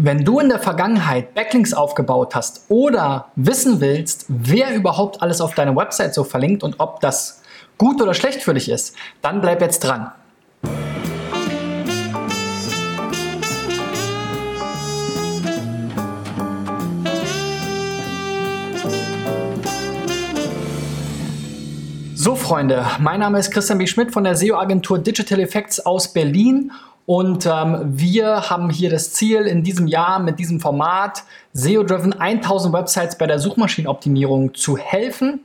Wenn du in der Vergangenheit Backlinks aufgebaut hast oder wissen willst, wer überhaupt alles auf deiner Website so verlinkt und ob das gut oder schlecht für dich ist, dann bleib jetzt dran. So Freunde, mein Name ist Christian B. Schmidt von der SEO-Agentur Digital Effects aus Berlin und ähm, wir haben hier das Ziel, in diesem Jahr mit diesem Format SEO-Driven 1000 Websites bei der Suchmaschinenoptimierung zu helfen.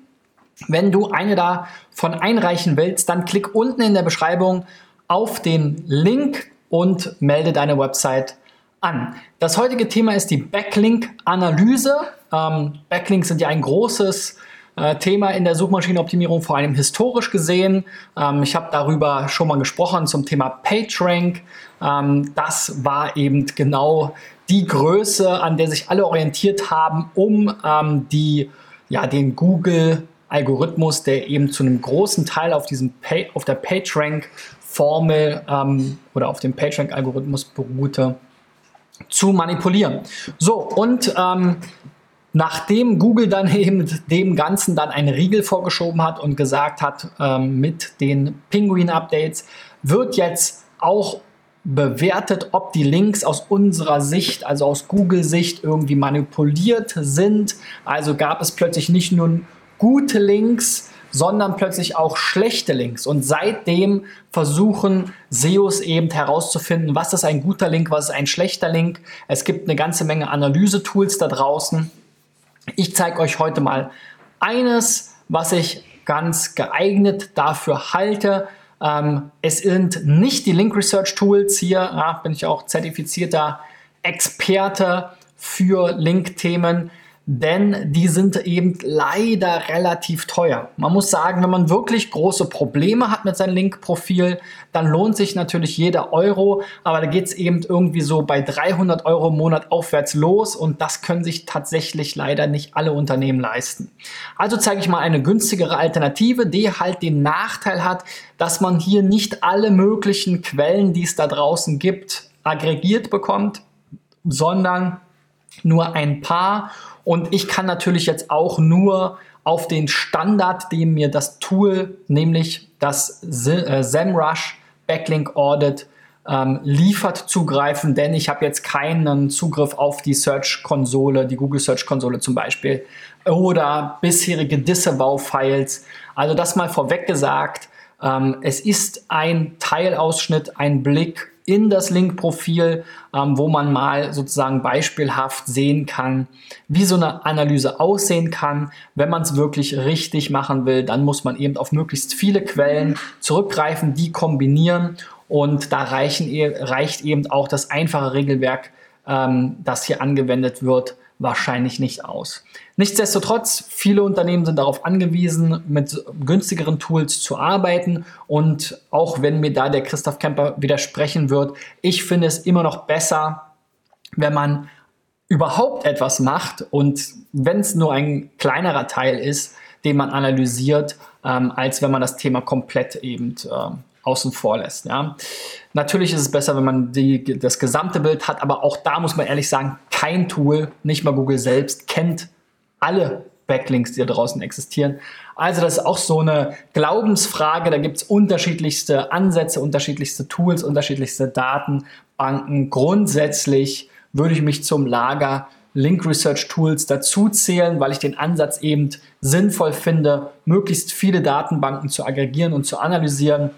Wenn du eine davon einreichen willst, dann klick unten in der Beschreibung auf den Link und melde deine Website an. Das heutige Thema ist die Backlink-Analyse. Ähm, Backlinks sind ja ein großes äh, Thema in der Suchmaschinenoptimierung, vor allem historisch gesehen. Ähm, ich habe darüber schon mal gesprochen zum Thema PageRank. Ähm, das war eben genau die Größe, an der sich alle orientiert haben, um ähm, die, ja, den Google Algorithmus, der eben zu einem großen Teil auf, diesem Pay, auf der PageRank-Formel ähm, oder auf dem PageRank-Algorithmus beruhte, zu manipulieren. So, und ähm, Nachdem Google dann eben dem Ganzen dann einen Riegel vorgeschoben hat und gesagt hat, ähm, mit den Penguin-Updates wird jetzt auch bewertet, ob die Links aus unserer Sicht, also aus Google-Sicht, irgendwie manipuliert sind. Also gab es plötzlich nicht nur gute Links, sondern plötzlich auch schlechte Links. Und seitdem versuchen SEOs eben herauszufinden, was ist ein guter Link, was ist ein schlechter Link. Es gibt eine ganze Menge Analyse-Tools da draußen ich zeige euch heute mal eines, was ich ganz geeignet dafür halte. Ähm, es sind nicht die Link Research Tools hier, ja, bin ich auch zertifizierter Experte für Link-Themen denn die sind eben leider relativ teuer. Man muss sagen, wenn man wirklich große Probleme hat mit seinem Link-Profil, dann lohnt sich natürlich jeder Euro, aber da geht es eben irgendwie so bei 300 Euro im Monat aufwärts los und das können sich tatsächlich leider nicht alle Unternehmen leisten. Also zeige ich mal eine günstigere Alternative, die halt den Nachteil hat, dass man hier nicht alle möglichen Quellen, die es da draußen gibt, aggregiert bekommt, sondern nur ein paar und ich kann natürlich jetzt auch nur auf den Standard, den mir das Tool, nämlich das äh, SEMrush Backlink Audit, ähm, liefert, zugreifen, denn ich habe jetzt keinen Zugriff auf die Search-Konsole, die Google Search-Konsole zum Beispiel, oder bisherige Disavow-Files. Also das mal vorweg gesagt, ähm, es ist ein Teilausschnitt, ein Blick in das Link-Profil, ähm, wo man mal sozusagen beispielhaft sehen kann, wie so eine Analyse aussehen kann. Wenn man es wirklich richtig machen will, dann muss man eben auf möglichst viele Quellen zurückgreifen, die kombinieren und da reichen, e-, reicht eben auch das einfache Regelwerk, ähm, das hier angewendet wird, wahrscheinlich nicht aus. Nichtsdestotrotz, viele Unternehmen sind darauf angewiesen, mit günstigeren Tools zu arbeiten. Und auch wenn mir da der Christoph Kemper widersprechen wird, ich finde es immer noch besser, wenn man überhaupt etwas macht und wenn es nur ein kleinerer Teil ist, den man analysiert, ähm, als wenn man das Thema komplett eben äh, außen vor lässt. Ja. Natürlich ist es besser, wenn man die, das gesamte Bild hat, aber auch da muss man ehrlich sagen, kein Tool, nicht mal Google selbst, kennt alle Backlinks, die da draußen existieren. Also das ist auch so eine Glaubensfrage. Da gibt es unterschiedlichste Ansätze, unterschiedlichste Tools, unterschiedlichste Datenbanken. Grundsätzlich würde ich mich zum Lager Link Research Tools dazu zählen, weil ich den Ansatz eben sinnvoll finde, möglichst viele Datenbanken zu aggregieren und zu analysieren.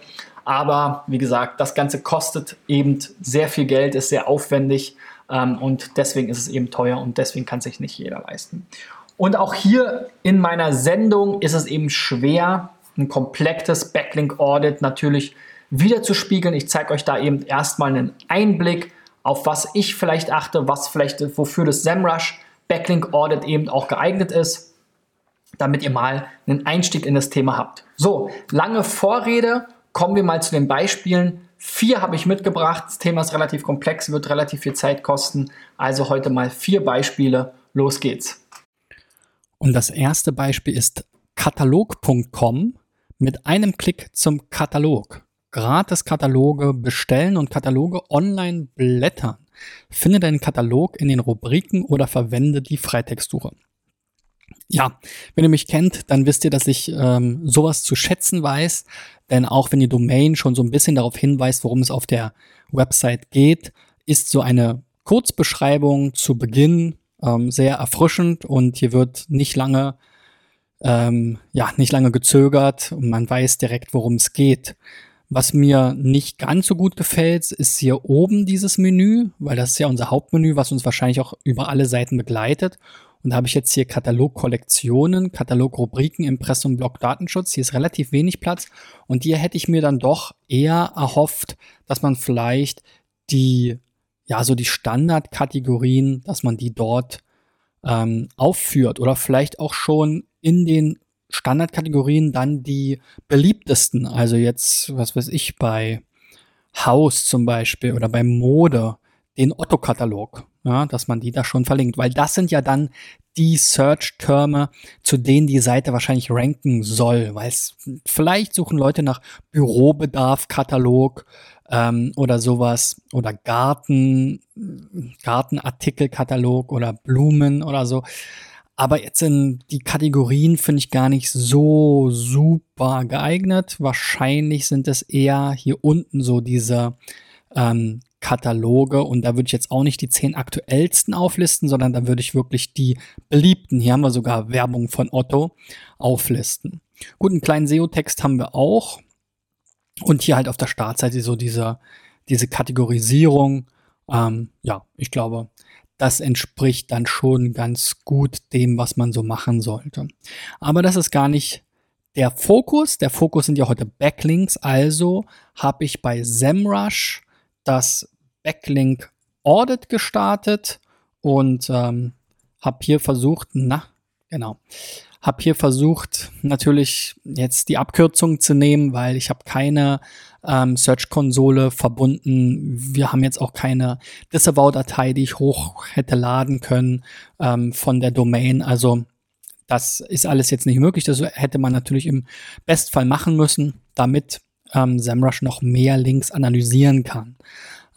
Aber wie gesagt, das Ganze kostet eben sehr viel Geld, ist sehr aufwendig ähm, und deswegen ist es eben teuer und deswegen kann sich nicht jeder leisten. Und auch hier in meiner Sendung ist es eben schwer, ein komplettes Backlink Audit natürlich wiederzuspiegeln. Ich zeige euch da eben erstmal einen Einblick, auf was ich vielleicht achte, was vielleicht wofür das SEMrush Backlink Audit eben auch geeignet ist, damit ihr mal einen Einstieg in das Thema habt. So, lange Vorrede, kommen wir mal zu den Beispielen. Vier habe ich mitgebracht. Das Thema ist relativ komplex, wird relativ viel Zeit kosten. Also heute mal vier Beispiele. Los geht's. Und das erste Beispiel ist katalog.com mit einem Klick zum Katalog. Gratis Kataloge bestellen und Kataloge online blättern. Finde deinen Katalog in den Rubriken oder verwende die Freitextsuche. Ja, wenn ihr mich kennt, dann wisst ihr, dass ich ähm, sowas zu schätzen weiß. Denn auch wenn die Domain schon so ein bisschen darauf hinweist, worum es auf der Website geht, ist so eine Kurzbeschreibung zu Beginn ähm, sehr erfrischend und hier wird nicht lange, ähm, ja, nicht lange gezögert und man weiß direkt, worum es geht. Was mir nicht ganz so gut gefällt, ist hier oben dieses Menü, weil das ist ja unser Hauptmenü, was uns wahrscheinlich auch über alle Seiten begleitet. Und da habe ich jetzt hier Katalog Kollektionen, Katalog Rubriken, Impressum, Blog Datenschutz. Hier ist relativ wenig Platz. Und hier hätte ich mir dann doch eher erhofft, dass man vielleicht die, ja, so die Standardkategorien, dass man die dort ähm, aufführt oder vielleicht auch schon in den Standardkategorien dann die beliebtesten. Also jetzt, was weiß ich, bei Haus zum Beispiel oder bei Mode, den Otto-Katalog, ja, dass man die da schon verlinkt, weil das sind ja dann die Search-Terme, zu denen die Seite wahrscheinlich ranken soll, weil es vielleicht suchen Leute nach Bürobedarf-Katalog ähm, oder sowas oder Garten, Gartenartikelkatalog oder Blumen oder so. Aber jetzt sind die Kategorien, finde ich, gar nicht so super geeignet. Wahrscheinlich sind es eher hier unten so diese ähm, Kataloge und da würde ich jetzt auch nicht die zehn aktuellsten auflisten, sondern da würde ich wirklich die beliebten, hier haben wir sogar Werbung von Otto, auflisten. Gut, einen kleinen SEO-Text haben wir auch und hier halt auf der Startseite so diese, diese Kategorisierung. Ähm, ja, ich glaube, das entspricht dann schon ganz gut dem, was man so machen sollte. Aber das ist gar nicht der Fokus. Der Fokus sind ja heute Backlinks. Also habe ich bei SEMrush das Backlink Audit gestartet und ähm, habe hier versucht, na, genau, habe hier versucht, natürlich jetzt die Abkürzung zu nehmen, weil ich habe keine ähm, Search-Konsole verbunden. Wir haben jetzt auch keine Disavow-Datei, die ich hoch hätte laden können ähm, von der Domain. Also das ist alles jetzt nicht möglich. Das hätte man natürlich im Bestfall machen müssen, damit ähm, SEMrush noch mehr Links analysieren kann.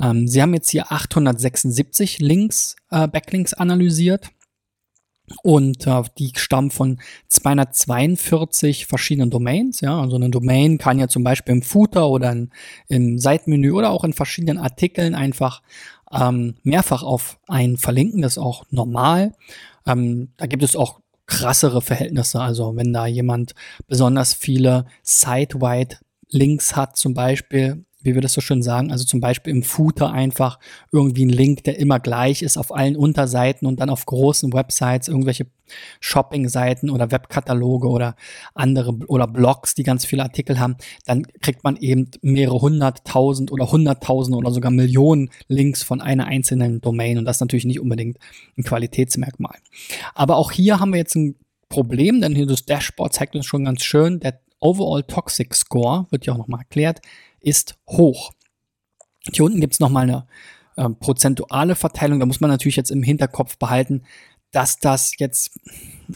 Ähm, sie haben jetzt hier 876 Links, äh, Backlinks analysiert und äh, die stammen von 242 verschiedenen Domains. Ja, also eine Domain kann ja zum Beispiel im Footer oder in, im Seitenmenü oder auch in verschiedenen Artikeln einfach ähm, mehrfach auf einen verlinken. Das ist auch normal. Ähm, da gibt es auch krassere Verhältnisse. Also wenn da jemand besonders viele Site-wide Links hat, zum Beispiel, wie wir das so schön sagen, also zum Beispiel im Footer einfach irgendwie ein Link, der immer gleich ist auf allen Unterseiten und dann auf großen Websites irgendwelche Shopping-Seiten oder Webkataloge oder andere oder Blogs, die ganz viele Artikel haben, dann kriegt man eben mehrere hunderttausend oder hunderttausend oder sogar Millionen Links von einer einzelnen Domain und das ist natürlich nicht unbedingt ein Qualitätsmerkmal. Aber auch hier haben wir jetzt ein Problem, denn hier das Dashboard zeigt uns schon ganz schön, der Overall Toxic Score, wird ja auch nochmal erklärt, ist hoch. Hier unten gibt es nochmal eine äh, prozentuale Verteilung. Da muss man natürlich jetzt im Hinterkopf behalten, dass das jetzt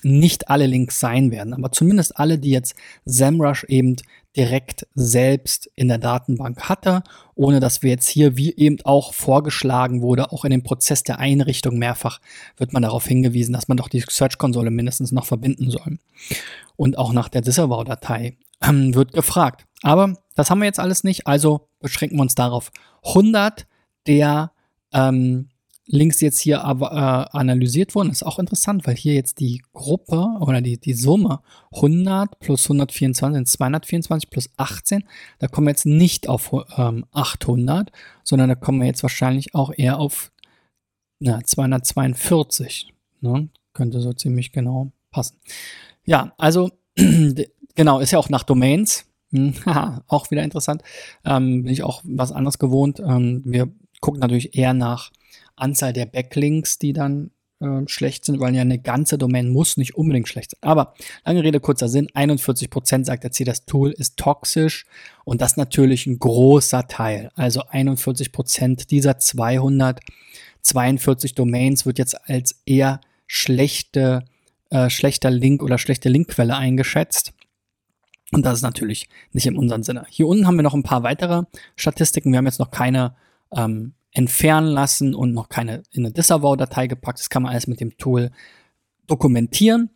nicht alle Links sein werden, aber zumindest alle, die jetzt SEMrush eben direkt selbst in der Datenbank hatte, ohne dass wir jetzt hier, wie eben auch vorgeschlagen wurde, auch in dem Prozess der Einrichtung mehrfach wird man darauf hingewiesen, dass man doch die Search-Konsole mindestens noch verbinden soll. Und auch nach der Disavow-Datei ähm, wird gefragt. Aber das haben wir jetzt alles nicht, also beschränken wir uns darauf. 100 der ähm, Links jetzt hier aber äh, analysiert wurden, ist auch interessant, weil hier jetzt die Gruppe oder die, die Summe 100 plus 124 sind 224 plus 18. Da kommen wir jetzt nicht auf ähm, 800, sondern da kommen wir jetzt wahrscheinlich auch eher auf na, 242. Ne? Könnte so ziemlich genau passen. Ja, also genau, ist ja auch nach Domains. Hm, auch wieder interessant. Ähm, bin ich auch was anderes gewohnt. Ähm, wir gucken natürlich eher nach Anzahl der Backlinks, die dann äh, schlecht sind, weil ja eine ganze Domain muss nicht unbedingt schlecht sein. Aber lange Rede, kurzer Sinn, 41% sagt er, das Tool ist toxisch und das natürlich ein großer Teil. Also 41% dieser 242 Domains wird jetzt als eher schlechte, äh, schlechter Link oder schlechte Linkquelle eingeschätzt. Und das ist natürlich nicht in unserem Sinne. Hier unten haben wir noch ein paar weitere Statistiken. Wir haben jetzt noch keine ähm, entfernen lassen und noch keine in eine Disavow-Datei gepackt. Das kann man alles mit dem Tool dokumentieren.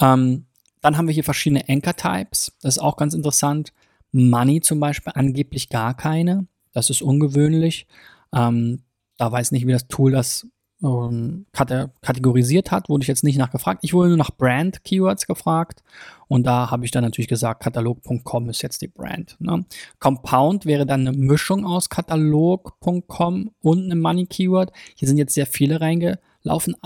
Ähm, dann haben wir hier verschiedene Anchor-Types. Das ist auch ganz interessant. Money zum Beispiel, angeblich gar keine. Das ist ungewöhnlich. Ähm, da weiß nicht, wie das Tool das ähm, kategorisiert hat, wurde ich jetzt nicht nachgefragt. Ich wurde nur nach Brand-Keywords gefragt und da habe ich dann natürlich gesagt, katalog.com ist jetzt die Brand. Ne? Compound wäre dann eine Mischung aus katalog.com und einem Money-Keyword. Hier sind jetzt sehr viele reingelaufen.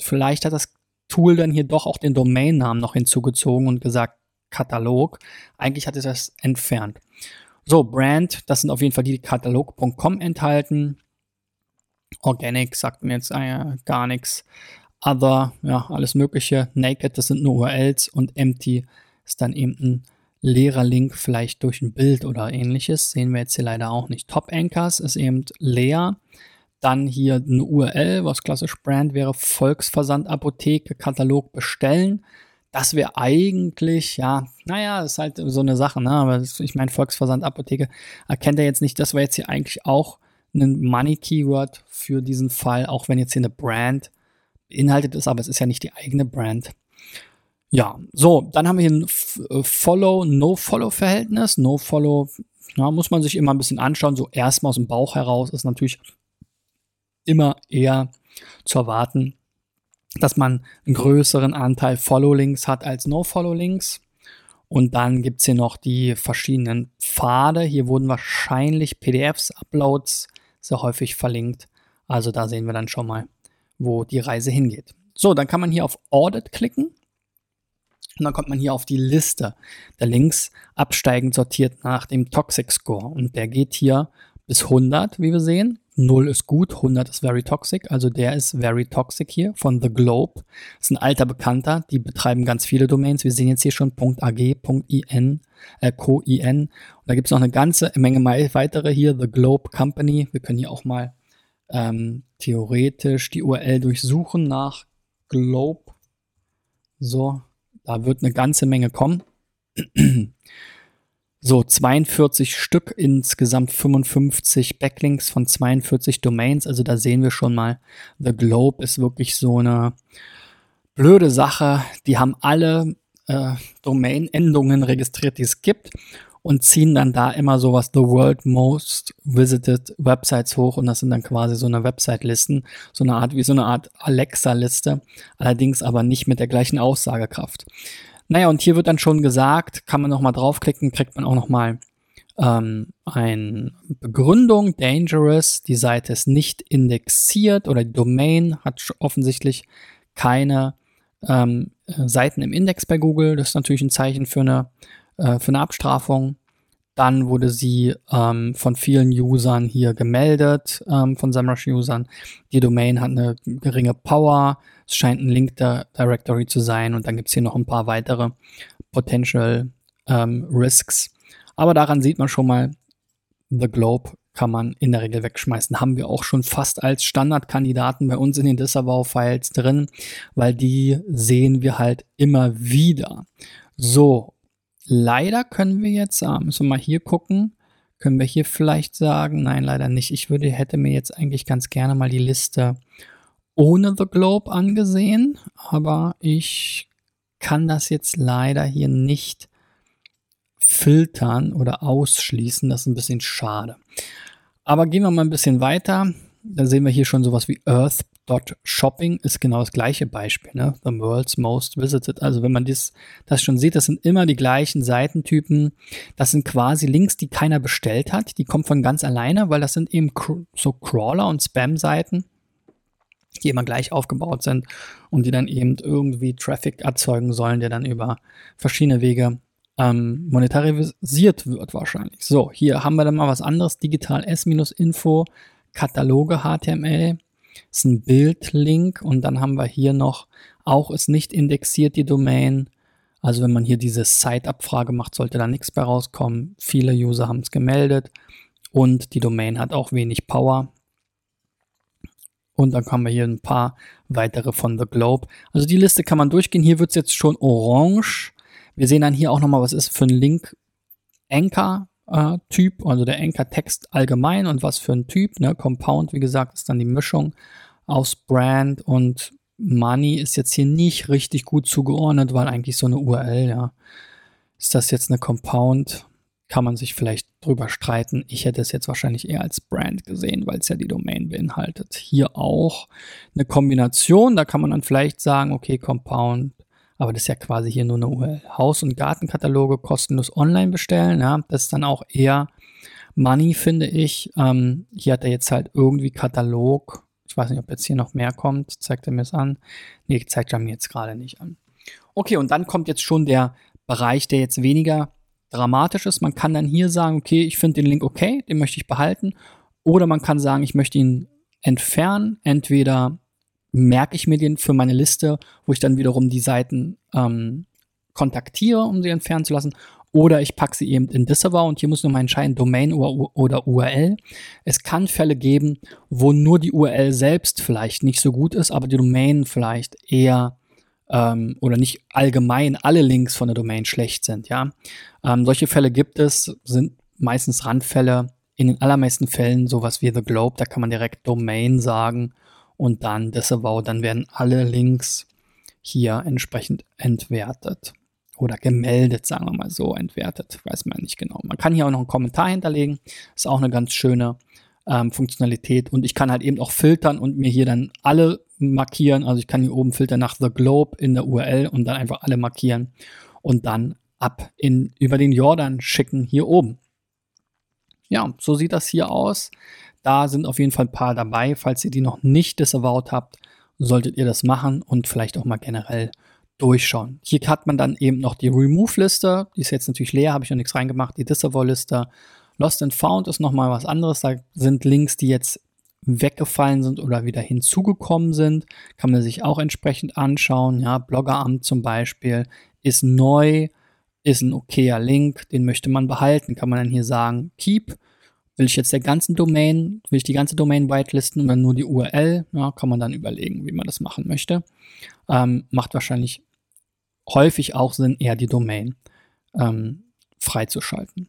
Vielleicht hat das Tool dann hier doch auch den Domainnamen noch hinzugezogen und gesagt Katalog. Eigentlich hat es das entfernt. So, Brand, das sind auf jeden Fall die, die katalog.com enthalten. Organic sagt mir jetzt äh, gar nichts. Other, ja, alles Mögliche. Naked, das sind nur URLs und Empty ist dann eben ein leerer Link, vielleicht durch ein Bild oder ähnliches. Sehen wir jetzt hier leider auch nicht. Top Anchors ist eben leer. Dann hier eine URL, was klassisch Brand wäre, Volksversand Apotheke, Katalog bestellen. Das wäre eigentlich, ja, naja, ist halt so eine Sache, ne? Aber ich meine, Volksversand Apotheke erkennt er jetzt nicht. Das wäre jetzt hier eigentlich auch ein Money-Keyword für diesen Fall, auch wenn jetzt hier eine Brand beinhaltet ist, aber es ist ja nicht die eigene Brand. Ja, so, dann haben wir hier ein äh, Follow-No-Follow-Verhältnis. No-Follow, ja, muss man sich immer ein bisschen anschauen. So erstmal aus dem Bauch heraus ist natürlich immer eher zu erwarten, dass man einen größeren Anteil Follow-Links hat als No-Follow-Links. Und dann gibt es hier noch die verschiedenen Pfade. Hier wurden wahrscheinlich PDFs, Uploads sehr häufig verlinkt. Also da sehen wir dann schon mal, wo die Reise hingeht. So, dann kann man hier auf Audit klicken. Und dann kommt man hier auf die Liste der Links absteigend sortiert nach dem Toxic Score. Und der geht hier bis 100, wie wir sehen. 0 ist gut, 100 ist very toxic. Also der ist very toxic hier von The Globe. Das ist ein alter Bekannter, die betreiben ganz viele Domains. Wir sehen jetzt hier schon .ag, .in, äh, .co.in. Und da gibt es noch eine ganze Menge weitere hier, The Globe Company. Wir können hier auch mal ähm, theoretisch die URL durchsuchen nach Globe. So, da wird eine ganze Menge kommen. So, 42 Stück, insgesamt 55 Backlinks von 42 Domains. Also da sehen wir schon mal, The Globe ist wirklich so eine blöde Sache. Die haben alle äh, Domain-Endungen registriert, die es gibt und ziehen dann da immer sowas The World Most Visited Websites hoch und das sind dann quasi so eine Website-Listen, so eine Art wie so eine Art Alexa-Liste, allerdings aber nicht mit der gleichen Aussagekraft. Naja, und hier wird dann schon gesagt, kann man nochmal draufklicken, kriegt man auch nochmal ähm, eine Begründung, dangerous, die Seite ist nicht indexiert oder die Domain hat offensichtlich keine ähm, Seiten im Index bei Google. Das ist natürlich ein Zeichen für eine, äh, für eine Abstrafung. Dann wurde sie ähm, von vielen Usern hier gemeldet, ähm, von SEMrush-Usern. Die Domain hat eine geringe Power. Es scheint ein Link Directory zu sein. Und dann gibt es hier noch ein paar weitere Potential ähm, Risks. Aber daran sieht man schon mal, The Globe kann man in der Regel wegschmeißen. Haben wir auch schon fast als Standardkandidaten bei uns in den Disavow-Files drin, weil die sehen wir halt immer wieder. So, Leider können wir jetzt, müssen wir mal hier gucken, können wir hier vielleicht sagen, nein, leider nicht. Ich würde, hätte mir jetzt eigentlich ganz gerne mal die Liste ohne The Globe angesehen, aber ich kann das jetzt leider hier nicht filtern oder ausschließen. Das ist ein bisschen schade. Aber gehen wir mal ein bisschen weiter. Da sehen wir hier schon sowas wie Earth Shopping ist genau das gleiche Beispiel, ne? The World's Most Visited. Also wenn man das, das schon sieht, das sind immer die gleichen Seitentypen. Das sind quasi Links, die keiner bestellt hat. Die kommen von ganz alleine, weil das sind eben so Crawler und Spam-Seiten, die immer gleich aufgebaut sind und die dann eben irgendwie Traffic erzeugen sollen, der dann über verschiedene Wege ähm, monetarisiert wird wahrscheinlich. So, hier haben wir dann mal was anderes. Digital S-Info, Kataloge HTML ist ein Bildlink und dann haben wir hier noch, auch ist nicht indexiert die Domain. Also wenn man hier diese Site-Abfrage macht, sollte da nichts bei rauskommen. Viele User haben es gemeldet und die Domain hat auch wenig Power. Und dann haben wir hier ein paar weitere von The Globe. Also die Liste kann man durchgehen. Hier wird es jetzt schon orange. Wir sehen dann hier auch nochmal, was ist für ein Link. Anchor äh, Typ, also der Anchor-Text allgemein und was für ein Typ. Ne? Compound, wie gesagt, ist dann die Mischung aus Brand und Money ist jetzt hier nicht richtig gut zugeordnet, weil eigentlich so eine URL, ja. Ist das jetzt eine Compound? Kann man sich vielleicht drüber streiten. Ich hätte es jetzt wahrscheinlich eher als Brand gesehen, weil es ja die Domain beinhaltet. Hier auch eine Kombination, da kann man dann vielleicht sagen, okay, Compound, aber das ist ja quasi hier nur eine URL. Haus- und Gartenkataloge kostenlos online bestellen, ja, das ist dann auch eher Money, finde ich. Ähm, hier hat er jetzt halt irgendwie Katalog ich weiß nicht, ob jetzt hier noch mehr kommt. Zeigt er mir es an? Nee, zeigt er mir jetzt gerade nicht an. Okay, und dann kommt jetzt schon der Bereich, der jetzt weniger dramatisch ist. Man kann dann hier sagen, okay, ich finde den Link okay, den möchte ich behalten. Oder man kann sagen, ich möchte ihn entfernen. Entweder merke ich mir den für meine Liste, wo ich dann wiederum die Seiten ähm, kontaktiere, um sie entfernen zu lassen. Oder ich packe sie eben in Disavow und hier muss nochmal entscheiden, Domain oder URL. Es kann Fälle geben, wo nur die URL selbst vielleicht nicht so gut ist, aber die Domain vielleicht eher ähm, oder nicht allgemein alle Links von der Domain schlecht sind. Ja, ähm, solche Fälle gibt es, sind meistens Randfälle. In den allermeisten Fällen sowas wie The Globe, da kann man direkt Domain sagen und dann Disavow, dann werden alle Links hier entsprechend entwertet oder gemeldet, sagen wir mal so, entwertet. Weiß man nicht genau. Man kann hier auch noch einen Kommentar hinterlegen. Ist auch eine ganz schöne ähm, Funktionalität. Und ich kann halt eben auch filtern und mir hier dann alle markieren. Also ich kann hier oben filtern nach The Globe in der URL und dann einfach alle markieren und dann ab in, über den Jordan schicken hier oben. Ja, so sieht das hier aus. Da sind auf jeden Fall ein paar dabei. Falls ihr die noch nicht disavowed habt, solltet ihr das machen und vielleicht auch mal generell durchschauen. Hier hat man dann eben noch die Remove-Liste, die ist jetzt natürlich leer, habe ich noch nichts reingemacht, die Disavow-Liste. Lost and Found ist nochmal was anderes, da sind Links, die jetzt weggefallen sind oder wieder hinzugekommen sind, kann man sich auch entsprechend anschauen. Ja, Bloggeramt zum Beispiel ist neu, ist ein okayer Link, den möchte man behalten, kann man dann hier sagen, keep. Will ich jetzt der ganzen Domain, will ich die ganze Domain whitelisten oder nur die URL? Ja, kann man dann überlegen, wie man das machen möchte. Ähm, macht wahrscheinlich häufig auch Sinn, eher die Domain ähm, freizuschalten.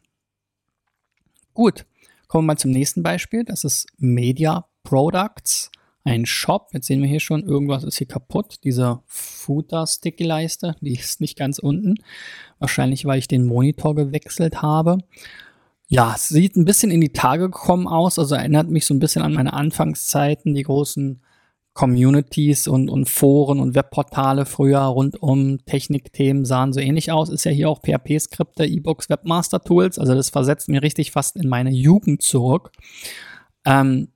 Gut, kommen wir mal zum nächsten Beispiel. Das ist Media Products, ein Shop. Jetzt sehen wir hier schon, irgendwas ist hier kaputt. Diese Footer-Sticky-Leiste, die ist nicht ganz unten. Wahrscheinlich, weil ich den Monitor gewechselt habe. Ja, es sieht ein bisschen in die Tage gekommen aus. Also erinnert mich so ein bisschen an meine Anfangszeiten, die großen Communities und, und Foren und Webportale früher rund um Technikthemen sahen so ähnlich aus. Ist ja hier auch PHP-Skripte, E-Books, Webmaster-Tools. Also das versetzt mir richtig fast in meine Jugend zurück. Ähm,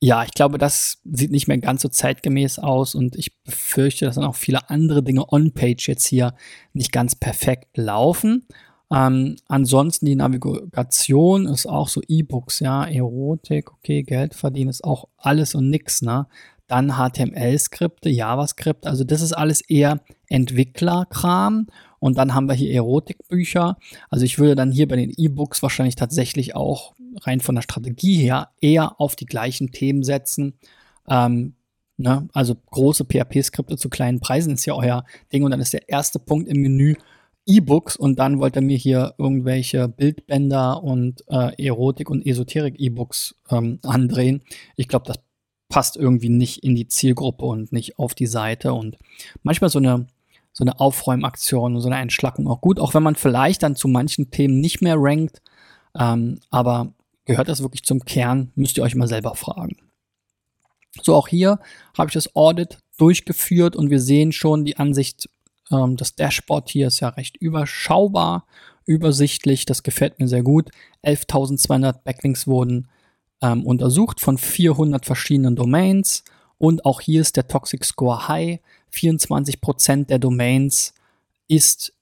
ja, ich glaube, das sieht nicht mehr ganz so zeitgemäß aus und ich befürchte, dass dann auch viele andere Dinge on-page jetzt hier nicht ganz perfekt laufen. Ähm, ansonsten die Navigation ist auch so E-Books, ja, Erotik, okay, Geld verdienen ist auch alles und nix, ne? dann HTML-Skripte, JavaScript, also das ist alles eher Entwicklerkram. Und dann haben wir hier Erotikbücher. Also ich würde dann hier bei den E-Books wahrscheinlich tatsächlich auch rein von der Strategie her eher auf die gleichen Themen setzen. Ähm, ne? Also große PHP-Skripte zu kleinen Preisen ist ja euer Ding. Und dann ist der erste Punkt im Menü E-Books und dann wollt ihr mir hier irgendwelche Bildbänder und äh, Erotik- und Esoterik-E-Books ähm, andrehen. Ich glaube, das passt irgendwie nicht in die Zielgruppe und nicht auf die Seite. Und manchmal so eine, so eine Aufräumaktion und so eine Entschlackung auch gut, auch wenn man vielleicht dann zu manchen Themen nicht mehr rankt. Ähm, aber gehört das wirklich zum Kern, müsst ihr euch mal selber fragen. So, auch hier habe ich das Audit durchgeführt und wir sehen schon die Ansicht, ähm, das Dashboard hier ist ja recht überschaubar, übersichtlich, das gefällt mir sehr gut. 11.200 Backlinks wurden ähm, untersucht von 400 verschiedenen Domains. Und auch hier ist der Toxic Score High. 24% der Domains ist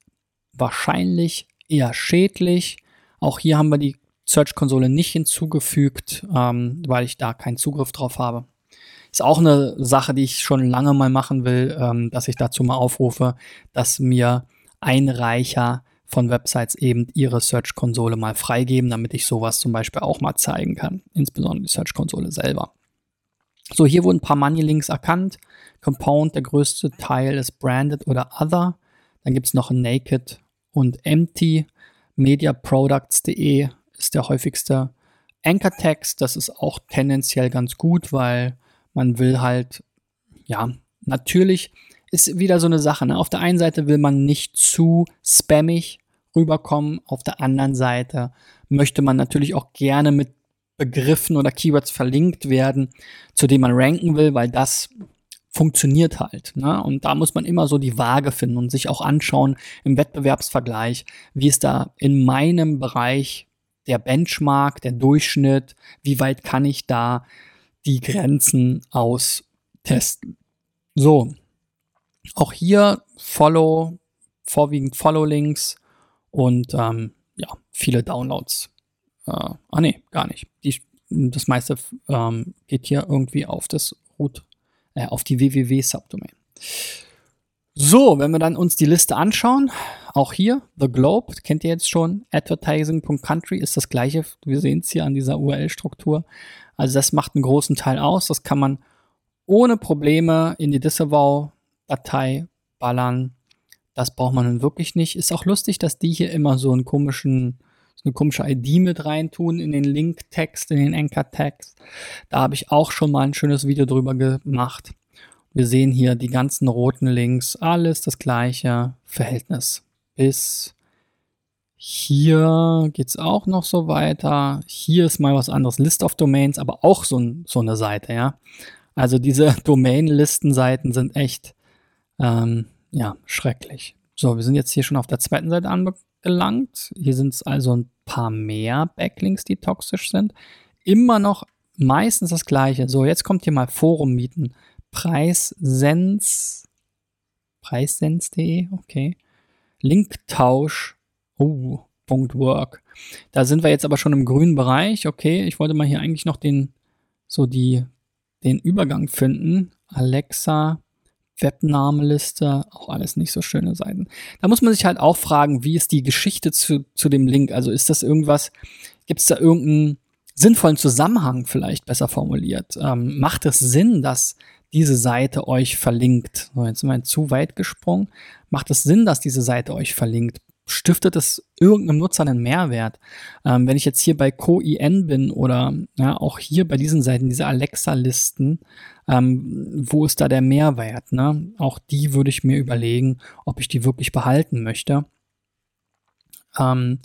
wahrscheinlich eher schädlich. Auch hier haben wir die Search-Konsole nicht hinzugefügt, ähm, weil ich da keinen Zugriff drauf habe. Ist auch eine Sache, die ich schon lange mal machen will, ähm, dass ich dazu mal aufrufe, dass mir Einreicher von Websites eben ihre Search-Konsole mal freigeben, damit ich sowas zum Beispiel auch mal zeigen kann, insbesondere die Search-Konsole selber. So, hier wurden ein paar Money-Links erkannt. Compound, der größte Teil ist Branded oder Other. Dann gibt es noch Naked und Empty. Mediaproducts.de ist der häufigste Anchor-Text. Das ist auch tendenziell ganz gut, weil man will halt, ja, natürlich ist wieder so eine Sache. Ne? Auf der einen Seite will man nicht zu spammig rüberkommen, auf der anderen Seite möchte man natürlich auch gerne mit Begriffen oder Keywords verlinkt werden, zu denen man ranken will, weil das funktioniert halt. Ne? Und da muss man immer so die Waage finden und sich auch anschauen im Wettbewerbsvergleich, wie ist da in meinem Bereich der Benchmark, der Durchschnitt, wie weit kann ich da die Grenzen austesten. So, auch hier Follow, vorwiegend Follow-Links und ähm, ja, viele Downloads. Äh, ah nee, gar nicht. Die, das meiste ähm, geht hier irgendwie auf das Root äh, auf die www-Subdomain. So, wenn wir dann uns die Liste anschauen, auch hier, The Globe, kennt ihr jetzt schon, advertising.country ist das gleiche, wir sehen es hier an dieser URL-Struktur. Also das macht einen großen Teil aus, das kann man ohne Probleme in die Disavow-Datei ballern. Das braucht man dann wirklich nicht. Ist auch lustig, dass die hier immer so einen komischen, so eine komische ID mit reintun in den Link-Text, in den Anchor-Text. Da habe ich auch schon mal ein schönes Video drüber gemacht. Wir sehen hier die ganzen roten Links, alles das gleiche Verhältnis. Bis hier geht es auch noch so weiter. Hier ist mal was anderes, List of Domains, aber auch so, so eine Seite, ja. Also diese Domain-Listenseiten sind echt, ähm, ja, schrecklich. So, wir sind jetzt hier schon auf der zweiten Seite angelangt. Hier sind es also ein paar mehr Backlinks, die toxisch sind. Immer noch meistens das gleiche. So, jetzt kommt hier mal Forum mieten. Preissens. Preissens.de, okay. Linktausch. Oh, .work. Da sind wir jetzt aber schon im grünen Bereich. Okay, ich wollte mal hier eigentlich noch den, so die, den Übergang finden. Alexa, Webnamenliste, auch alles nicht so schöne Seiten. Da muss man sich halt auch fragen, wie ist die Geschichte zu, zu dem Link? Also ist das irgendwas, gibt es da irgendeinen sinnvollen Zusammenhang vielleicht besser formuliert? Ähm, macht es Sinn, dass diese Seite euch verlinkt? So, jetzt sind wir zu weit gesprungen. Macht es Sinn, dass diese Seite euch verlinkt? Stiftet es irgendeinem Nutzer einen Mehrwert? Ähm, wenn ich jetzt hier bei CoIN bin oder ja, auch hier bei diesen Seiten, diese Alexa-Listen, ähm, wo ist da der Mehrwert? Ne? Auch die würde ich mir überlegen, ob ich die wirklich behalten möchte. Ähm,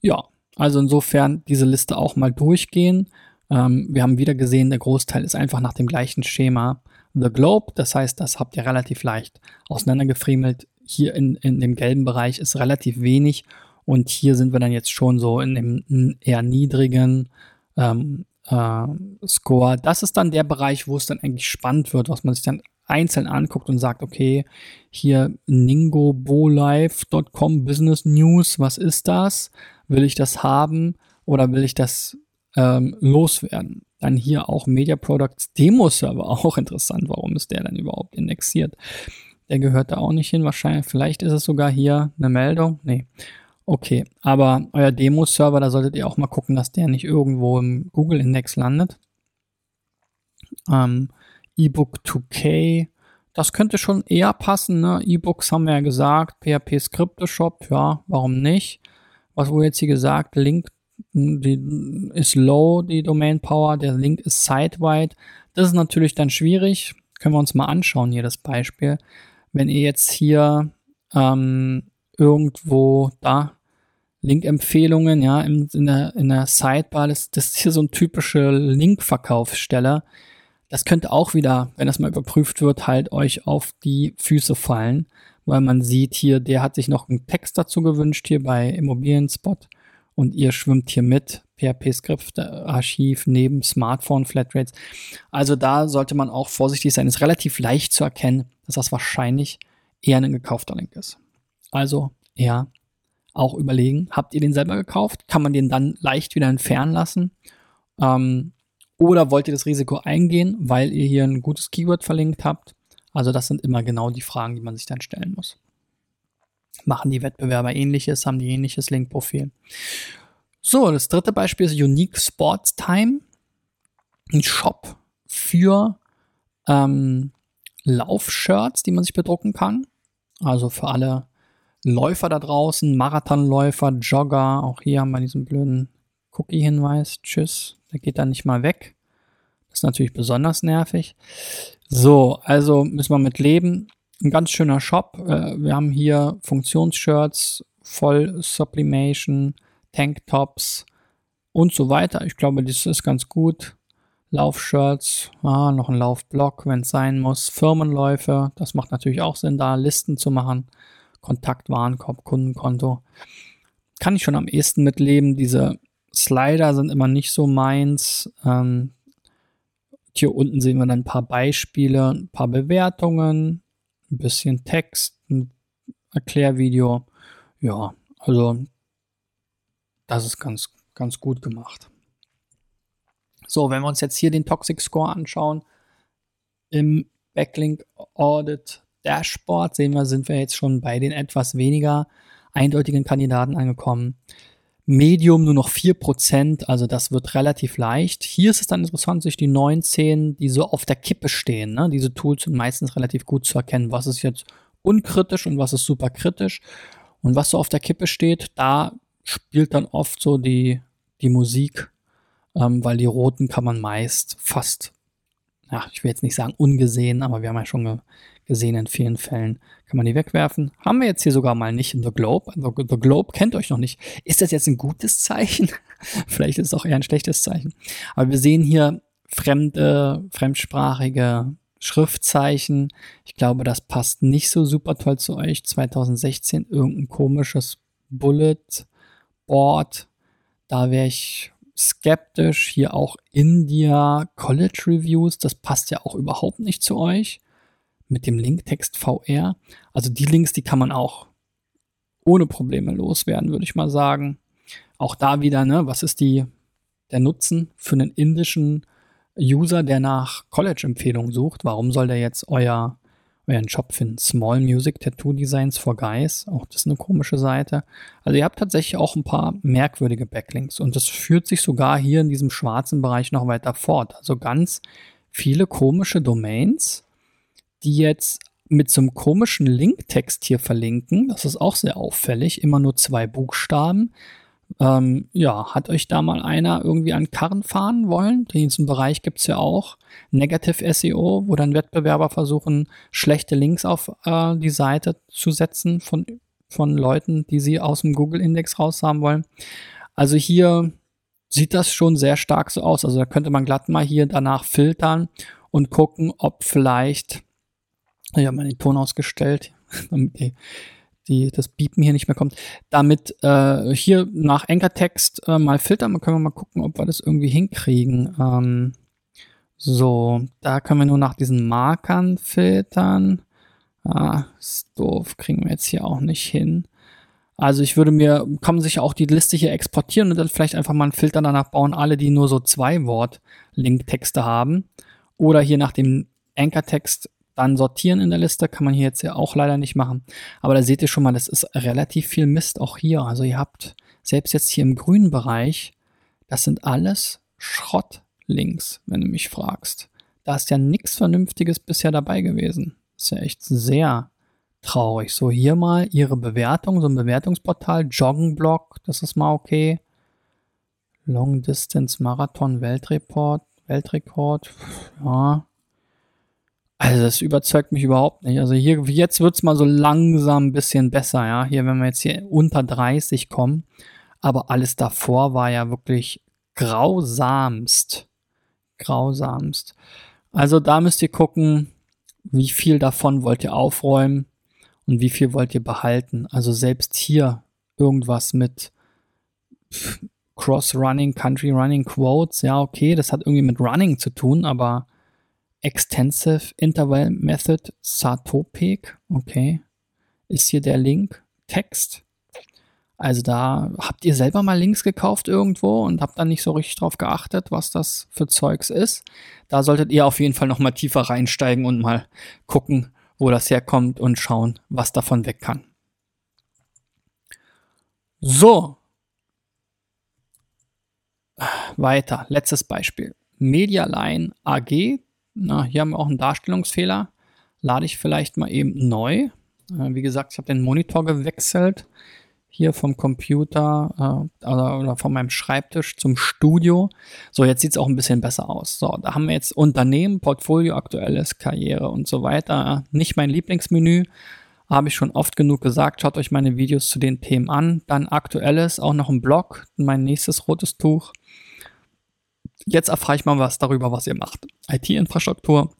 ja, also insofern diese Liste auch mal durchgehen. Ähm, wir haben wieder gesehen, der Großteil ist einfach nach dem gleichen Schema. The Globe, das heißt, das habt ihr relativ leicht auseinandergefriemelt. Hier in, in dem gelben Bereich ist relativ wenig und hier sind wir dann jetzt schon so in dem eher niedrigen ähm, äh, Score. Das ist dann der Bereich, wo es dann eigentlich spannend wird, was man sich dann einzeln anguckt und sagt, okay, hier ningobolive.com Business News, was ist das? Will ich das haben oder will ich das ähm, loswerden? Dann hier auch Media Products Demo Server, auch interessant. Warum ist der dann überhaupt indexiert? Der gehört da auch nicht hin, wahrscheinlich. Vielleicht ist es sogar hier eine Meldung. Nee. Okay, aber euer Demo-Server, da solltet ihr auch mal gucken, dass der nicht irgendwo im Google-Index landet. Ähm, eBook 2K, das könnte schon eher passen. Ne? E-Books haben wir ja gesagt, PHP Scripte Shop, ja, warum nicht? Was wurde jetzt hier gesagt? Link die ist low, die Domain Power, der Link ist site-wide. Das ist natürlich dann schwierig. Können wir uns mal anschauen hier das Beispiel. Wenn ihr jetzt hier ähm, irgendwo da Link-Empfehlungen, ja, in, in, der, in der Sidebar, das, das ist hier so ein typische Link-Verkaufssteller. Das könnte auch wieder, wenn das mal überprüft wird, halt euch auf die Füße fallen, weil man sieht hier, der hat sich noch einen Text dazu gewünscht hier bei Immobilienspot und ihr schwimmt hier mit. PHP-Skript-Archiv neben Smartphone-Flatrates. Also da sollte man auch vorsichtig sein. Ist relativ leicht zu erkennen, dass das wahrscheinlich eher ein gekaufter Link ist. Also eher auch überlegen, habt ihr den selber gekauft? Kann man den dann leicht wieder entfernen lassen? Ähm, oder wollt ihr das Risiko eingehen, weil ihr hier ein gutes Keyword verlinkt habt? Also das sind immer genau die Fragen, die man sich dann stellen muss. Machen die Wettbewerber ähnliches, haben die ähnliches Linkprofil? So, das dritte Beispiel ist Unique Sports Time. Ein Shop für ähm, Laufshirts, die man sich bedrucken kann. Also für alle Läufer da draußen, Marathonläufer, Jogger. Auch hier haben wir diesen blöden Cookie-Hinweis, tschüss, der geht dann nicht mal weg. Das ist natürlich besonders nervig. So, also müssen wir mit leben. Ein ganz schöner Shop. Äh, wir haben hier Funktionsshirts, Voll Sublimation, Tanktops und so weiter. Ich glaube, das ist ganz gut. Laufshirts, ah, noch ein Laufblock, wenn es sein muss. Firmenläufe, das macht natürlich auch Sinn, da Listen zu machen. Kontakt, Warenkorb, Kundenkonto. Kann ich schon am ehesten mitleben. Diese Slider sind immer nicht so meins. Ähm, hier unten sehen wir dann ein paar Beispiele, ein paar Bewertungen, ein bisschen Text, ein Erklärvideo. Ja, also das ist ganz, ganz gut gemacht. So, wenn wir uns jetzt hier den Toxic Score anschauen, im Backlink Audit Dashboard sehen wir, sind wir jetzt schon bei den etwas weniger eindeutigen Kandidaten angekommen. Medium nur noch 4%, also das wird relativ leicht. Hier ist es dann interessant, sich die 19, die so auf der Kippe stehen. Ne? Diese Tools sind meistens relativ gut zu erkennen, was ist jetzt unkritisch und was ist super kritisch. Und was so auf der Kippe steht, da spielt dann oft so die, die Musik, ähm, weil die roten kann man meist fast, ja, ich will jetzt nicht sagen ungesehen, aber wir haben ja schon ge gesehen in vielen Fällen, kann man die wegwerfen. Haben wir jetzt hier sogar mal nicht in The Globe. The, The Globe kennt euch noch nicht. Ist das jetzt ein gutes Zeichen? Vielleicht ist es auch eher ein schlechtes Zeichen. Aber wir sehen hier fremde, fremdsprachige Schriftzeichen. Ich glaube, das passt nicht so super toll zu euch. 2016 irgendein komisches Bullet Board. Da wäre ich skeptisch. Hier auch India College Reviews. Das passt ja auch überhaupt nicht zu euch mit dem Linktext VR. Also die Links, die kann man auch ohne Probleme loswerden, würde ich mal sagen. Auch da wieder, ne, was ist die, der Nutzen für einen indischen User, der nach College-Empfehlungen sucht? Warum soll der jetzt euer, euren Job finden? Small Music Tattoo Designs for Guys, auch das ist eine komische Seite. Also ihr habt tatsächlich auch ein paar merkwürdige Backlinks und das führt sich sogar hier in diesem schwarzen Bereich noch weiter fort. Also ganz viele komische Domains, die jetzt mit so einem komischen Linktext hier verlinken. Das ist auch sehr auffällig. Immer nur zwei Buchstaben. Ähm, ja, hat euch da mal einer irgendwie an Karren fahren wollen? In diesem Bereich gibt es ja auch Negative SEO, wo dann Wettbewerber versuchen, schlechte Links auf äh, die Seite zu setzen von, von Leuten, die sie aus dem Google-Index raus haben wollen. Also hier sieht das schon sehr stark so aus. Also da könnte man glatt mal hier danach filtern und gucken, ob vielleicht ich habe mal den Ton ausgestellt, damit die, die, das Biepen hier nicht mehr kommt. Damit äh, hier nach Anchor-Text äh, mal filtern, können wir mal gucken, ob wir das irgendwie hinkriegen. Ähm, so, da können wir nur nach diesen Markern filtern. Ah, ist doof, kriegen wir jetzt hier auch nicht hin. Also ich würde mir, man sich auch die Liste hier exportieren und dann vielleicht einfach mal einen Filter danach bauen, alle, die nur so zwei Wort-Linktexte haben. Oder hier nach dem Anchor-Text dann sortieren in der Liste kann man hier jetzt ja auch leider nicht machen. Aber da seht ihr schon mal, das ist relativ viel Mist auch hier. Also ihr habt selbst jetzt hier im grünen Bereich, das sind alles Schrottlinks, wenn du mich fragst. Da ist ja nichts Vernünftiges bisher dabei gewesen. ist ja echt sehr traurig. So, hier mal ihre Bewertung, so ein Bewertungsportal, Joggenblock, das ist mal okay. Long Distance Marathon Weltreport, Weltrekord, ja, also das überzeugt mich überhaupt nicht. Also hier, jetzt wird es mal so langsam ein bisschen besser, ja. Hier, wenn wir jetzt hier unter 30 kommen. Aber alles davor war ja wirklich grausamst. Grausamst. Also da müsst ihr gucken, wie viel davon wollt ihr aufräumen und wie viel wollt ihr behalten. Also selbst hier irgendwas mit Cross-Running, Country-Running Quotes, ja, okay, das hat irgendwie mit Running zu tun, aber Extensive Interval Method Satopek. Okay. Ist hier der Link. Text. Also da habt ihr selber mal Links gekauft irgendwo und habt dann nicht so richtig drauf geachtet, was das für Zeugs ist. Da solltet ihr auf jeden Fall noch mal tiefer reinsteigen und mal gucken, wo das herkommt und schauen, was davon weg kann. So. Weiter. Letztes Beispiel. Medialine AG na, hier haben wir auch einen Darstellungsfehler. Lade ich vielleicht mal eben neu. Äh, wie gesagt, ich habe den Monitor gewechselt. hier vom Computer äh, oder, oder von meinem Schreibtisch zum Studio. So, jetzt sieht es auch ein bisschen besser aus. So, da haben wir jetzt Unternehmen, Portfolio, aktuelles, Karriere und so weiter. Nicht mein Lieblingsmenü, habe ich schon oft genug gesagt. Schaut euch meine Videos zu den Themen an. Dann aktuelles, auch noch ein Blog, mein nächstes rotes Tuch. Jetzt erfahre ich mal was darüber, was ihr macht. IT-Infrastruktur,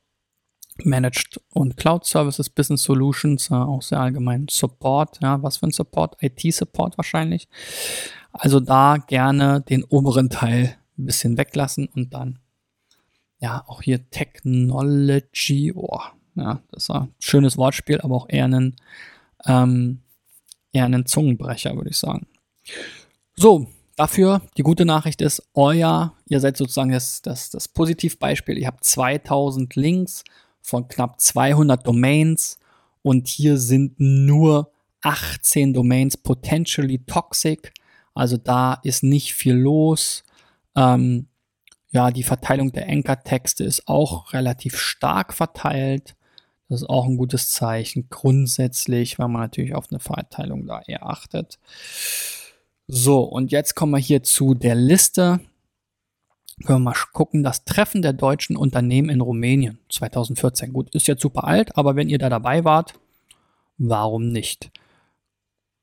Managed und Cloud Services, Business Solutions, äh, auch sehr allgemein Support, ja, was für ein Support? IT-Support wahrscheinlich. Also da gerne den oberen Teil ein bisschen weglassen und dann, ja, auch hier Technology, oh, ja, das war ein schönes Wortspiel, aber auch eher ein, ähm, eher ein Zungenbrecher, würde ich sagen. So, dafür die gute Nachricht ist, euer, ihr seid sozusagen das, das, das Positivbeispiel, ihr habt 2000 Links von knapp 200 Domains und hier sind nur 18 Domains potentially toxic. Also da ist nicht viel los. Ähm, ja, die Verteilung der Anchor-Texte ist auch relativ stark verteilt. Das ist auch ein gutes Zeichen grundsätzlich, weil man natürlich auf eine Verteilung da eher achtet. So, und jetzt kommen wir hier zu der Liste können wir mal gucken, das Treffen der deutschen Unternehmen in Rumänien 2014. Gut, ist jetzt super alt, aber wenn ihr da dabei wart, warum nicht?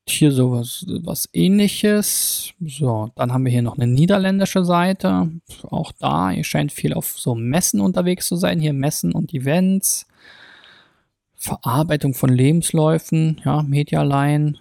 Hier sowas was ähnliches. So, dann haben wir hier noch eine niederländische Seite. Auch da, ihr scheint viel auf so Messen unterwegs zu sein. Hier Messen und Events. Verarbeitung von Lebensläufen, ja, Medialine.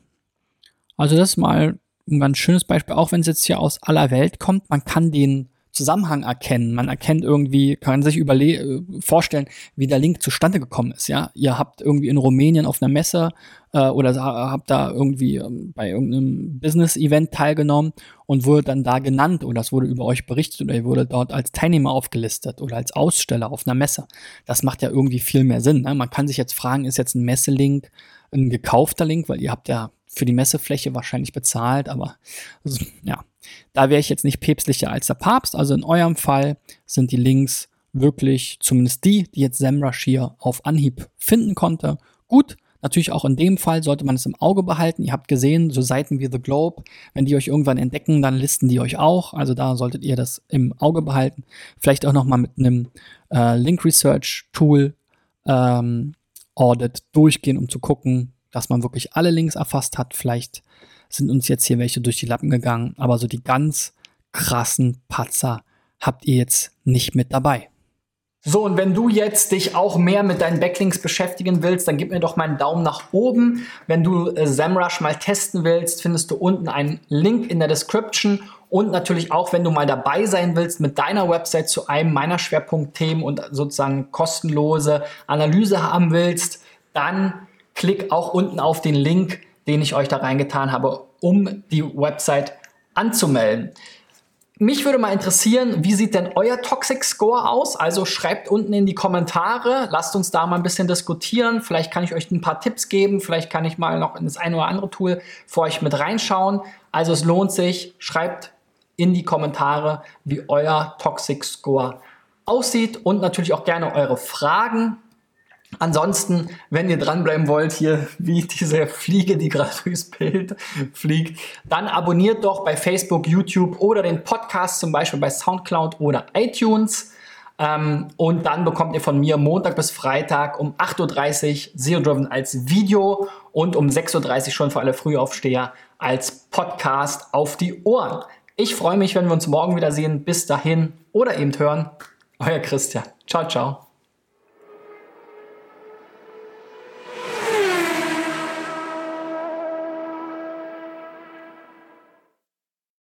Also das ist mal ein ganz schönes Beispiel, auch wenn es jetzt hier aus aller Welt kommt. Man kann den Zusammenhang erkennen. Man erkennt irgendwie, kann sich überle äh, vorstellen, wie der Link zustande gekommen ist. Ja, ihr habt irgendwie in Rumänien auf einer Messe äh, oder habt da irgendwie ähm, bei irgendeinem Business-Event teilgenommen und wurde dann da genannt oder es wurde über euch berichtet oder ihr wurde dort als Teilnehmer aufgelistet oder als Aussteller auf einer Messe. Das macht ja irgendwie viel mehr Sinn. Ne? Man kann sich jetzt fragen, ist jetzt ein Messelink ein gekaufter Link, weil ihr habt ja für die Messefläche wahrscheinlich bezahlt, aber also, ja, da wäre ich jetzt nicht päpstlicher als der Papst. Also in eurem Fall sind die Links wirklich, zumindest die, die jetzt SEMrush hier auf Anhieb finden konnte, gut. Natürlich auch in dem Fall sollte man es im Auge behalten. Ihr habt gesehen, so Seiten wie The Globe, wenn die euch irgendwann entdecken, dann listen die euch auch. Also da solltet ihr das im Auge behalten. Vielleicht auch noch mal mit einem äh, Link Research Tool ähm, Audit durchgehen, um zu gucken, dass man wirklich alle Links erfasst hat. Vielleicht sind uns jetzt hier welche durch die Lappen gegangen, aber so die ganz krassen Patzer habt ihr jetzt nicht mit dabei. So, und wenn du jetzt dich auch mehr mit deinen Backlinks beschäftigen willst, dann gib mir doch mal einen Daumen nach oben. Wenn du äh, SEMrush mal testen willst, findest du unten einen Link in der Description. Und natürlich auch, wenn du mal dabei sein willst mit deiner Website zu einem meiner Schwerpunktthemen und sozusagen kostenlose Analyse haben willst, dann klick auch unten auf den Link, den ich euch da reingetan habe, um die Website anzumelden. Mich würde mal interessieren, wie sieht denn euer Toxic Score aus? Also schreibt unten in die Kommentare, lasst uns da mal ein bisschen diskutieren. Vielleicht kann ich euch ein paar Tipps geben, vielleicht kann ich mal noch in das eine oder andere Tool für euch mit reinschauen. Also es lohnt sich, schreibt in die Kommentare, wie euer Toxic Score aussieht und natürlich auch gerne eure Fragen. Ansonsten, wenn ihr dranbleiben wollt, hier wie diese Fliege, die gerade durchs Bild fliegt, dann abonniert doch bei Facebook, YouTube oder den Podcast zum Beispiel bei Soundcloud oder iTunes. Ähm, und dann bekommt ihr von mir Montag bis Freitag um 8.30 Uhr SEO Driven als Video und um 6.30 Uhr schon für alle Frühaufsteher als Podcast auf die Ohren. Ich freue mich, wenn wir uns morgen wieder sehen. Bis dahin oder eben hören. Euer Christian. Ciao, ciao.